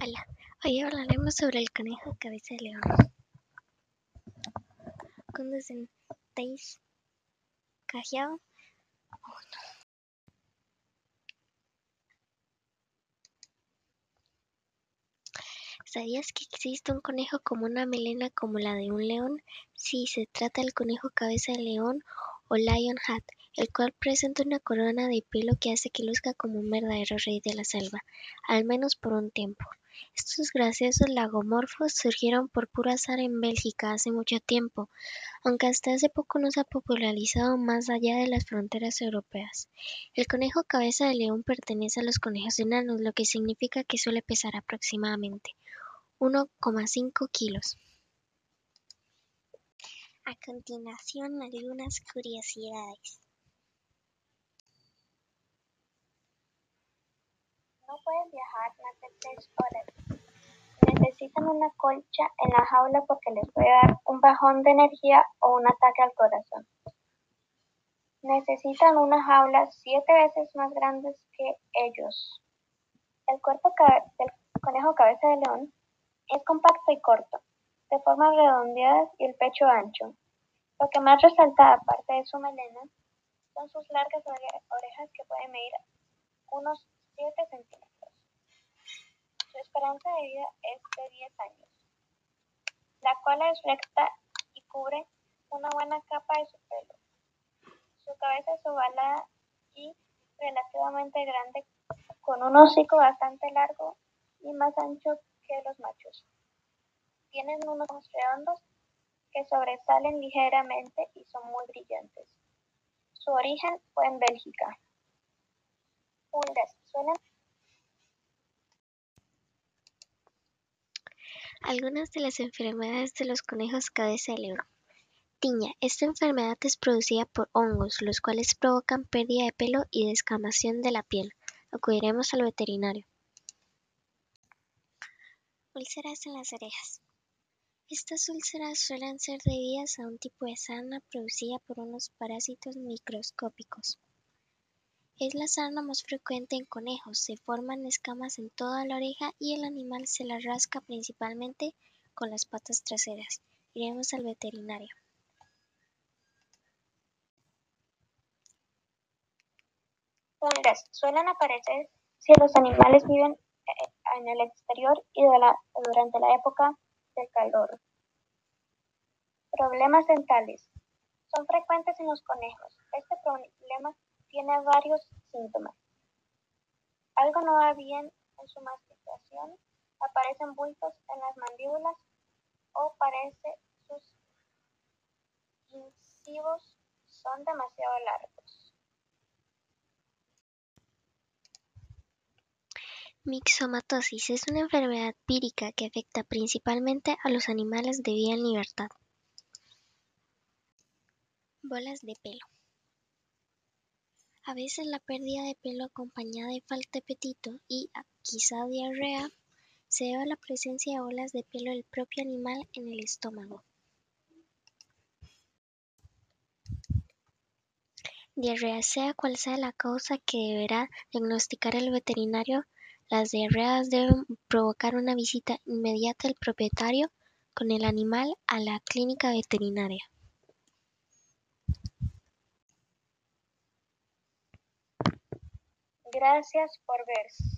Hola, hoy hablaremos sobre el conejo cabeza de león. Cuando sentéis callado, oh, ¿Sabías que existe un conejo con una melena como la de un león? Sí, se trata del conejo cabeza de león o lion hat, el cual presenta una corona de pelo que hace que luzca como un verdadero rey de la selva, al menos por un tiempo. Estos graciosos lagomorfos surgieron por puro azar en Bélgica hace mucho tiempo, aunque hasta hace poco no se ha popularizado más allá de las fronteras europeas. El conejo cabeza de león pertenece a los conejos enanos, lo que significa que suele pesar aproximadamente 1,5 kilos. A continuación, algunas curiosidades. Pueden viajar más de tres horas. Necesitan una colcha en la jaula porque les puede dar un bajón de energía o un ataque al corazón. Necesitan una jaula siete veces más grande que ellos. El cuerpo del conejo cabeza de león es compacto y corto de formas redondeadas y el pecho ancho. Lo que más resalta, aparte de su melena, son sus largas orejas que pueden medir unos 7 centímetros. Esperanza de vida es de 10 años. La cola es recta y cubre una buena capa de su pelo. Su cabeza es ovalada y relativamente grande, con un hocico bastante largo y más ancho que los machos. Tienen unos ojos redondos que sobresalen ligeramente y son muy brillantes. Su origen fue en Bélgica. Algunas de las enfermedades de los conejos cabeza de león. Tiña. Esta enfermedad es producida por hongos, los cuales provocan pérdida de pelo y descamación de la piel. Acudiremos al veterinario. Úlceras en las orejas. Estas úlceras suelen ser debidas a un tipo de sarna producida por unos parásitos microscópicos. Es la sarna más frecuente en conejos, se forman escamas en toda la oreja y el animal se la rasca principalmente con las patas traseras. Iremos al veterinario. Suelen aparecer si los animales viven eh, en el exterior y durante la época del calor. Problemas dentales. Son frecuentes en los conejos. Este problema tiene varios síntomas. Algo no va bien en su masticación, aparecen bultos en las mandíbulas o parece sus incisivos son demasiado largos. Mixomatosis es una enfermedad vírica que afecta principalmente a los animales de vida en libertad. Bolas de pelo. A veces la pérdida de pelo acompañada de falta de apetito y, quizá diarrea, se debe a la presencia de bolas de pelo del propio animal en el estómago. Diarrea sea cual sea la causa que deberá diagnosticar el veterinario, las diarreas deben provocar una visita inmediata del propietario con el animal a la clínica veterinaria. Gracias por ver.